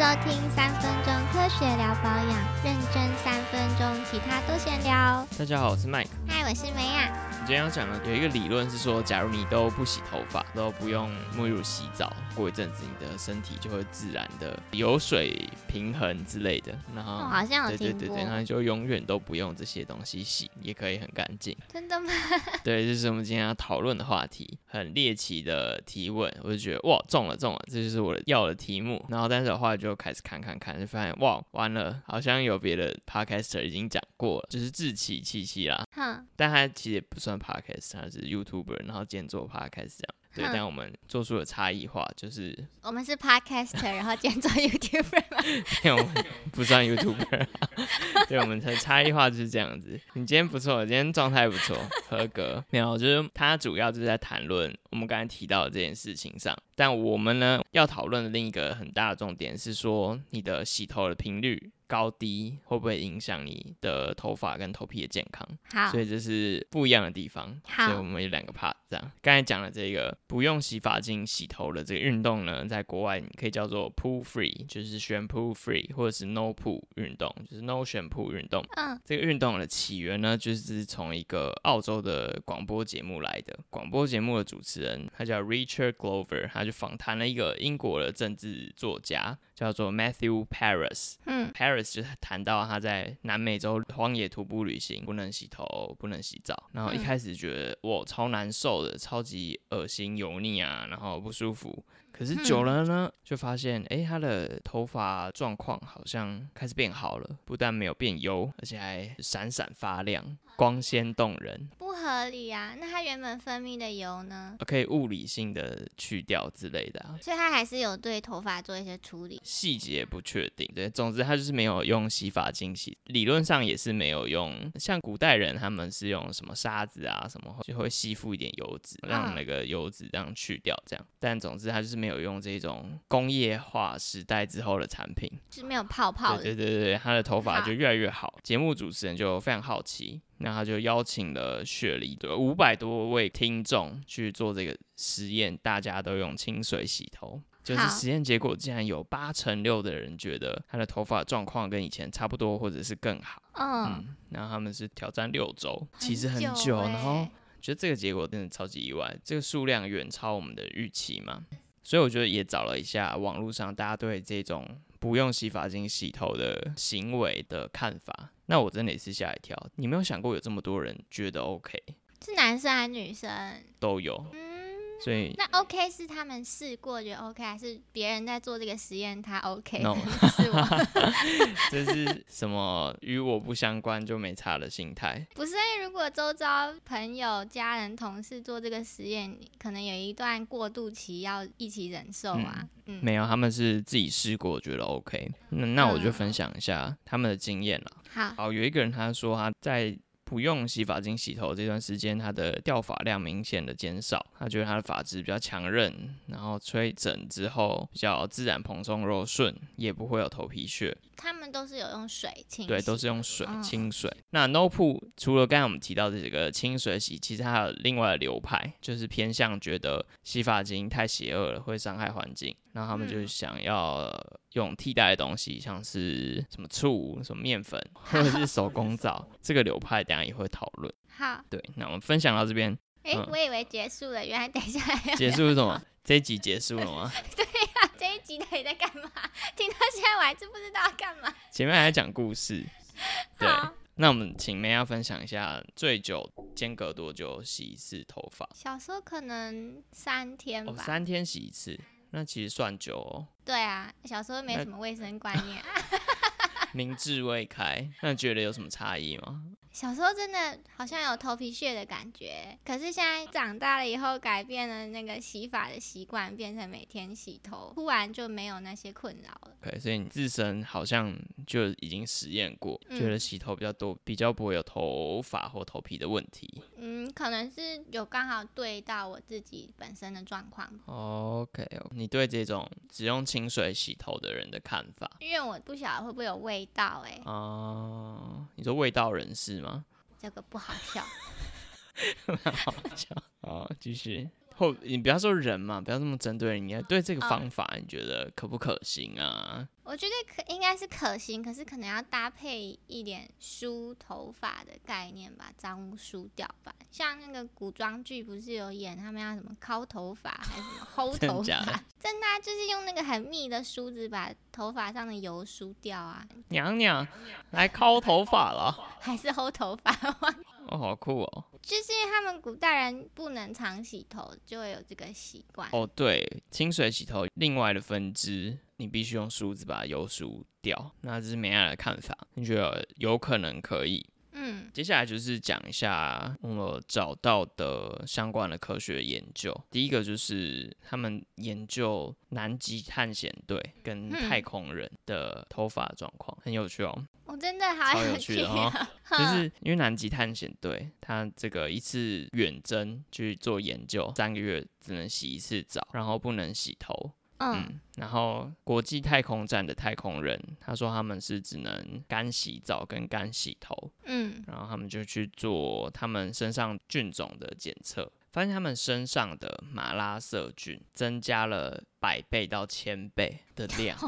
收听三分钟科学聊保养，认真三分钟，其他都闲聊。大家好，我是 Mike。嗨，我是梅亚。我今天要讲的有一个理论是说，假如你都不洗头发，都不用沐浴乳洗澡，过一阵子你的身体就会自然的油水平衡之类的。然后哦，好像有对对对对，。然后就永远都不用这些东西洗，也可以很干净。真的吗？对，这是我们今天要讨论的话题，很猎奇的提问，我就觉得哇中了中了，这就是我的要的题目。然后但是的话就开始看看看，就发现哇完了，好像有别的 podcaster 已经讲过了，就是志奇七七啦，哼，但他其实也不算 podcast，他是 YouTuber，然后兼做 podcast 这样。对，但我们做出了差异化，就是我们是 podcaster，然后兼做 YouTuber 吗？因为我们不算 YouTuber，对，我们的差异化就是这样子。你今天不错，今天状态不错，合格。没有，就是他主要就是在谈论我们刚才提到的这件事情上，但我们呢要讨论的另一个很大的重点是说，你的洗头的频率高低会不会影响你的头发跟头皮的健康？好所，以这是不一样的地方。好所以我们有两个 part 这样。刚才讲的这个不用洗发精洗头的这个运动呢，在国外你可以叫做 pool free，就是 shampoo free，或者是 no pool 运动，就是 no shampoo 运动。嗯，这个运动的起源呢，就是从一个澳洲的广播节目来的。广播节目的主持人他叫 Richard Glover，他就访谈了一个英国的政治作家，叫做 Matthew Paris。嗯。Paris 就是谈到他在南美洲荒野徒步旅行，不能洗头，不能洗澡，然后一嗯。开始觉得哇超难受的，超级恶心油腻啊，然后不舒服。可是久了呢，就发现诶，他的头发状况好像开始变好了，不但没有变油，而且还闪闪发亮，光鲜动人，不合理啊。那它原本分泌的油呢？可以物理性的去掉之类的、啊。所以它还是有对头发做一些处理。细节不确定，对，总之它就是没有用洗发精洗，理论上也是没有用，像古代人他们是用什么沙子啊什么，就会吸附一点油脂，让嗯那个油脂这样去掉，这样。但总之它就是没有用这种工业化时代之后的产品，就是没有泡泡的。对对对对，他的头发就越来越好。节目主持人就非常好奇，那他就邀请了雪梨的五百多位听众去做这个实验，大家都用清水洗头。就是实验结果，竟然有八成六的人觉得他的头发状况跟以前差不多，或者是更好。嗯，嗯，然后他们是挑战六周，其实很久久，然后欸觉得这个结果真的超级意外，这个数量远超我们的预期嘛，所以我觉得也找了一下网络上大家对这种不用洗发精洗头的行为的看法。那我真的也是吓一跳，你没有想过有这么多人觉得 OK 是男生还是女生？都有，嗯，所以那 OK 是他们试过觉得 OK，还是别人在做这个实验他 OK？No 是我，这是什么与我不相关就没差的心态。不是因为如果周遭朋友、家人、同事做这个实验，可能有一段过渡期要一起忍受啊。嗯，没有，他们是自己试过，觉得 OK。那那我就嗯分享一下他们的经验了。好，好，有一个人他说他在不用洗发精洗头这段时间，他的掉发量明显的减少，他觉得他的发质比较强韧，然后吹整之后比较自然蓬松柔顺，也不会有头皮屑。他们都是有用水清，对，都是用水嗯清水。那 No Poo 除了刚才我们提到的这个清水洗，其实还有另外的流派，就是偏向觉得洗发精太邪恶了，会伤害环境，然后他们就嗯想要用替代的东西，像是什么醋、什么面粉或者是手工皂。这个流派等一下也会讨论。好。对，那我们分享到这边诶，嗯我以为结束了，原来等一下还有结束是什么？这一集结束了吗？对呀这一集到底在干嘛？听到现在我还是不知道要干嘛。前面还在讲故事。对，好，那我们请梅要分享一下最久间隔多久洗一次头发？小时候可能三天吧。哦，三天洗一次，那其实算久哦。对啊，小时候没什么卫生观念。明智未开，那觉得有什么差异吗？小时候真的好像有头皮屑的感觉，可是现在长大了以后，改变了那个洗发的习惯，变成每天洗头，突然就没有那些困扰了。OK，所以你自身好像就已经实验过，嗯觉得洗头比较多，比较不会有头发或头皮的问题。嗯，可能是有刚好对到我自己本身的状况，OK，你对这种只用清水洗头的人的看法？因为我不晓得会不会有味道、欸，哦、你说味道人士吗？这个不好笑。好，继续。或你不要说人嘛，不要这么针对人，你要对这个哦方法，你觉得可不可行啊？我觉得可应该是可行，可是可能要搭配一点梳头发的概念，吧脏污梳掉吧。像那个古装剧不是有演他们要什么抠头发还是什么齁 真的头发？真的啊、就是用那个很密的梳子把头发上的油梳掉啊，娘娘来抠头发了，还是薅头发？哦，好酷哦。就是因为他们古代人不能常洗头，就会有这个习惯。哦，对，清水洗头另外的分支，你必须用梳子把油梳掉。那这是美亚的看法，你觉得有可能可以？嗯接下来就是讲一下我找到的相关的科学研究。第一个就是他们研究南极探险队跟嗯太空人的头发状况，很有趣哦。我真的好有趣哦哦，就是因为南极探险队，他这个一次远征去做研究，三个月只能洗一次澡，然后不能洗头。嗯嗯，然后国际太空站的太空人，他说他们是只能干洗澡跟干洗头，嗯然后他们就去做他们身上菌种的检测，发现他们身上的马拉色菌增加了百倍到千倍的量。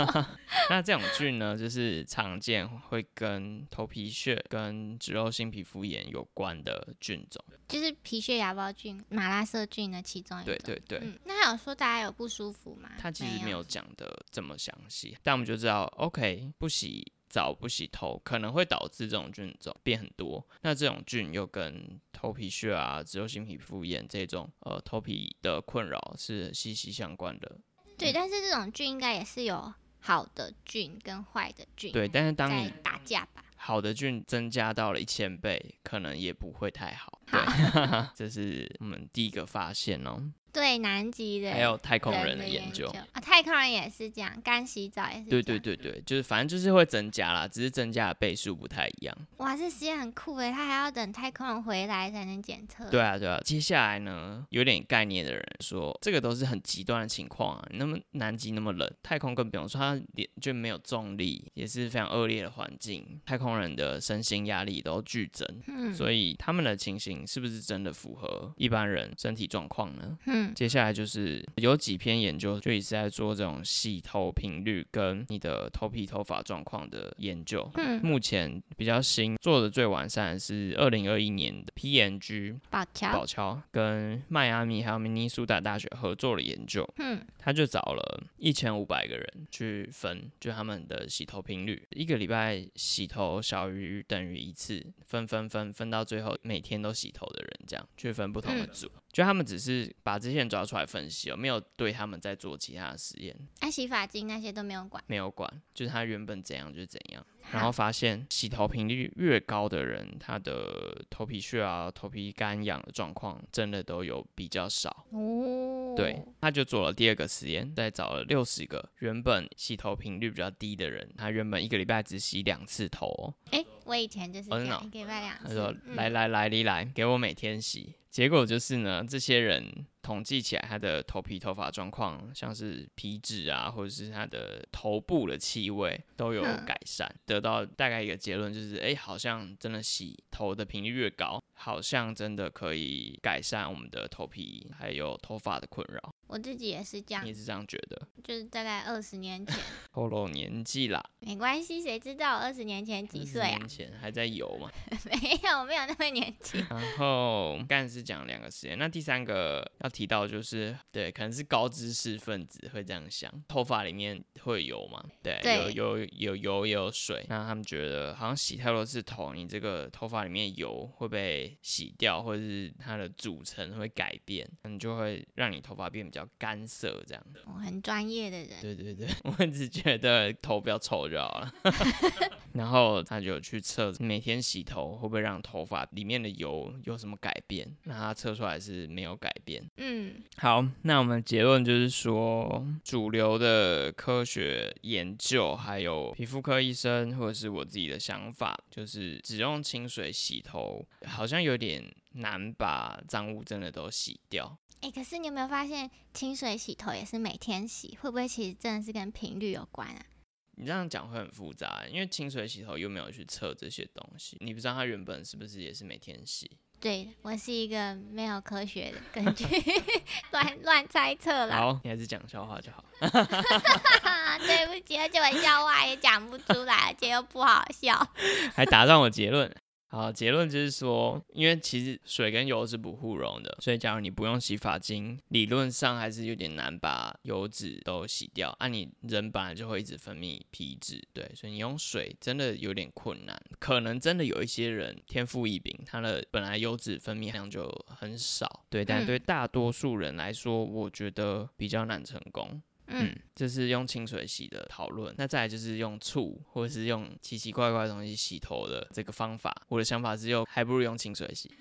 那这种菌呢，就是常见会跟头皮屑跟脂漏性皮肤炎有关的菌种。就是皮屑芽孢菌、马拉色菌的其中一种。对对对，嗯，那还有说大家有不舒服吗？他其实没有讲的这么详细，但我们就知道，OK，不洗澡不洗头可能会导致这种菌种变很多。那这种菌又跟头皮屑啊、脂漏性皮肤炎这种呃头皮的困扰是息息相关的。对，但是这种菌应该也是有好的菌跟坏的菌对，但是当你打架吧。好的菌增加到了一千倍，可能也不会太好。好对，这是我们第一个发现哦。对南极的还有太空人的的研究。啊，太空人也是这样，干洗澡也是。对对。对对，就是反正就是会增加啦，只是增加的倍数不太一样。哇，这实验很酷诶，他还要等太空人回来才能检测。对啊对啊，接下来呢，有点概念的人说，这个都是很极端的情况啊。那么南极那么冷，太空更不用说，它连就没有重力，也是非常恶劣的环境，太空人的身心压力都剧增。嗯所以他们的情形是不是真的符合一般人身体状况呢？嗯接下来就是有几篇研究，就一直在做这种洗头频率跟你的头皮头发状况的研究。嗯，目前比较新做的最完善的是二零二一年的 PNG 宝乔。宝乔跟迈阿密还有明尼苏达大学合作的研究，嗯他就找了一千五百个人去分，就他们的洗头频率，一个礼拜洗头小于等于一次，分分分分到最后每天都洗头的人，这样去分不同的组。就他们只是把这些人抓出来分析哦，没有对他们在做其他的实验，哎、洗发精那些都没有管。没有管，就是他原本怎样就怎样。然后好发现洗头频率越高的人，他的头皮屑啊、头皮干痒的状况真的都有比较少。哦，对，他就做了第二个实验，再找了六十个原本洗头频率比较低的人，他原本一个礼拜只洗两次头、哦，哎、我以前就是这样，哦真的哦一个礼拜两次。他说：“嗯来来来，你来，给我每天洗。”结果就是呢，这些人统计起来，他的头皮头发状况，像是皮脂啊，或者是他的头部的气味都有嗯改善，得到大概一个结论，就是哎、好像真的洗头的频率越高，好像真的可以改善我们的头皮还有头发的困扰。我自己也是这样你，也是这样觉得？就是大概二十年前，透露年纪啦，没关系，谁知道我二十年前几岁20啊年？前还在游嘛。没有，没有那么年轻。然后刚才是讲两个实验，那第三个要提到就是，对，可能是高知识分子会这样想，头发里面会有油嘛？对，对有有有油也有水，那他们觉得好像洗太多次头，你这个头发里面油会被洗掉，或者是它的组成会改变，你就会让你头发变比较干涩这样。我很专业的人，对对对，我只觉得头不要臭就好了。然后他就去测每天洗头会不会让头发里面的油有什么改变，那他测出来是没有改变。嗯，好，那我们结论就是说，主流的科学研究，还有皮肤科医生或者是我自己的想法，就是只用清水洗头，好像有点难把脏污真的都洗掉。哎、可是你有没有发现，清水洗头也是每天洗，会不会其实真的是跟频率有关啊？你这样讲会很复杂，因为清水洗头又没有去测这些东西，你不知道它原本是不是也是每天洗。对，我是一个没有科学的根据，乱乱猜测啦。好，你还是讲笑话就好。对不起，而且我笑话也讲不出来，而且又不好笑。还打断我结论。好，结论就是说，因为其实水跟油是不互溶的，所以假如你不用洗发精，理论上还是有点难把油脂都洗掉。啊，你人本来就会一直分泌皮脂，对，所以你用水真的有点困难。可能真的有一些人天赋异禀，他的本来油脂分泌量就很少，对，但对大多数人来说，我觉得比较难成功。嗯，这是用清水洗的讨论。那再来就是用醋，或者是用奇奇怪怪的东西洗头的这个方法。我的想法是用，还不如用清水洗。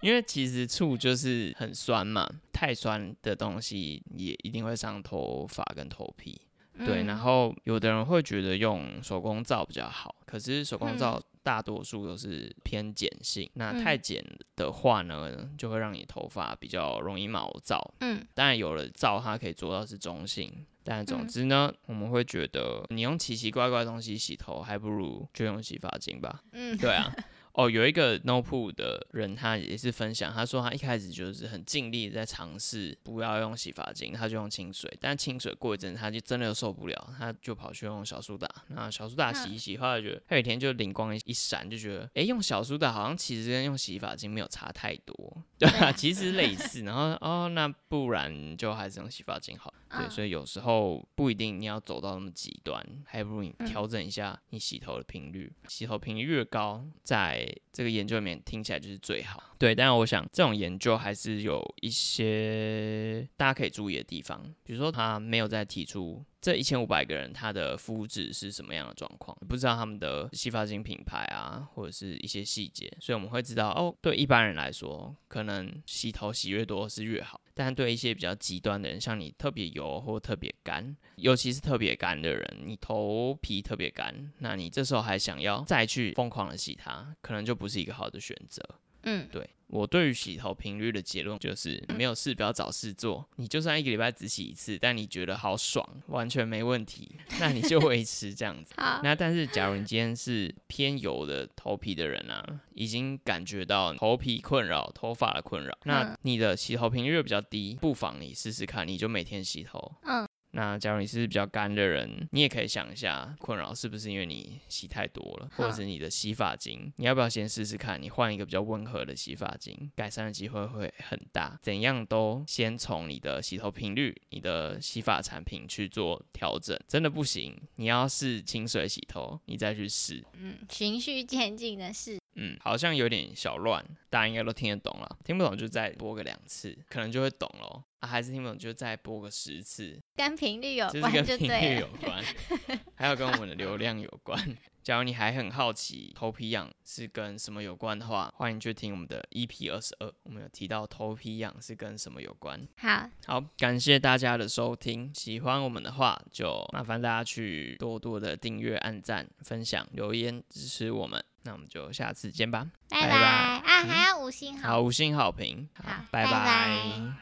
因为其实醋就是很酸嘛，太酸的东西也一定会伤头发跟头皮。对，然后有的人会觉得用手工皂比较好，可是手工皂。大多数都是偏碱性，那太碱的话呢，就会让你头发比较容易毛躁。嗯，当然有了皂，它可以做到是中性，但总之呢，我们会觉得你用奇奇怪怪东西洗头，还不如就用洗发精吧。嗯，对啊。哦，有一个 No Poo 的人，他也是分享，他说他一开始就是很尽力在尝试不要用洗发精，他就用清水，但清水过一阵他就真的受不了，他就跑去用小苏打。那小苏打洗一洗，后来觉得他有一天就灵光一闪，就觉得哎，用小苏打好像其实跟用洗发精没有差太多，对啊，其实类似。然后哦，那不然就还是用洗发精好。对，所以有时候不一定你要走到那么极端，还不如你调整一下你洗头的频率，洗头频率越高，在这个研究里面听起来就是最好。对，但是我想这种研究还是有一些大家可以注意的地方，比如说他没有在提出。这一千五百个人，他的肤质是什么样的状况？不知道他们的洗发精品牌啊，或者是一些细节，所以我们会知道哦。对一般人来说，可能洗头洗越多是越好，但对一些比较极端的人，像你特别油或特别干，尤其是特别干的人，你头皮特别干，那你这时候还想要再去疯狂的洗它，可能就不是一个好的选择。嗯，对我对于洗头频率的结论就是，没有事不要找事做。你就算一个礼拜只洗一次，但你觉得好爽，完全没问题，那你就 维持这样子。那但是，假如你今天是偏油的头皮的人啊，已经感觉到头皮困扰、头发的困扰，那你的洗头频率比较低，不妨你试试看，你就每天洗头。嗯。那假如你是比较干的人，你也可以想一下，困扰是不是因为你洗太多了，或者是你的洗发精？你要不要先试试看？你换一个比较温和的洗发精，改善的机会会很大。怎样都先从你的洗头频率、你的洗发产品去做调整。真的不行，你要试清水洗头，你再去试。嗯，循序渐进的试。嗯，好像有点小乱，大家应该都听得懂了。听不懂就再播个两次，可能就会懂了。啊，还是听不懂就再播个十次。跟频率有关，就是跟频率有关，还有跟我们的流量有关。假如你还很好奇头皮痒是跟什么有关的话，欢迎去听我们的 EP 二十二，我们有提到头皮痒是跟什么有关。好，好，感谢大家的收听，喜欢我们的话就麻烦大家去多多的订阅、按赞、分享、留言支持我们。那我们就下次见吧，拜拜啊！还要五星好，好五星好评，好，拜拜。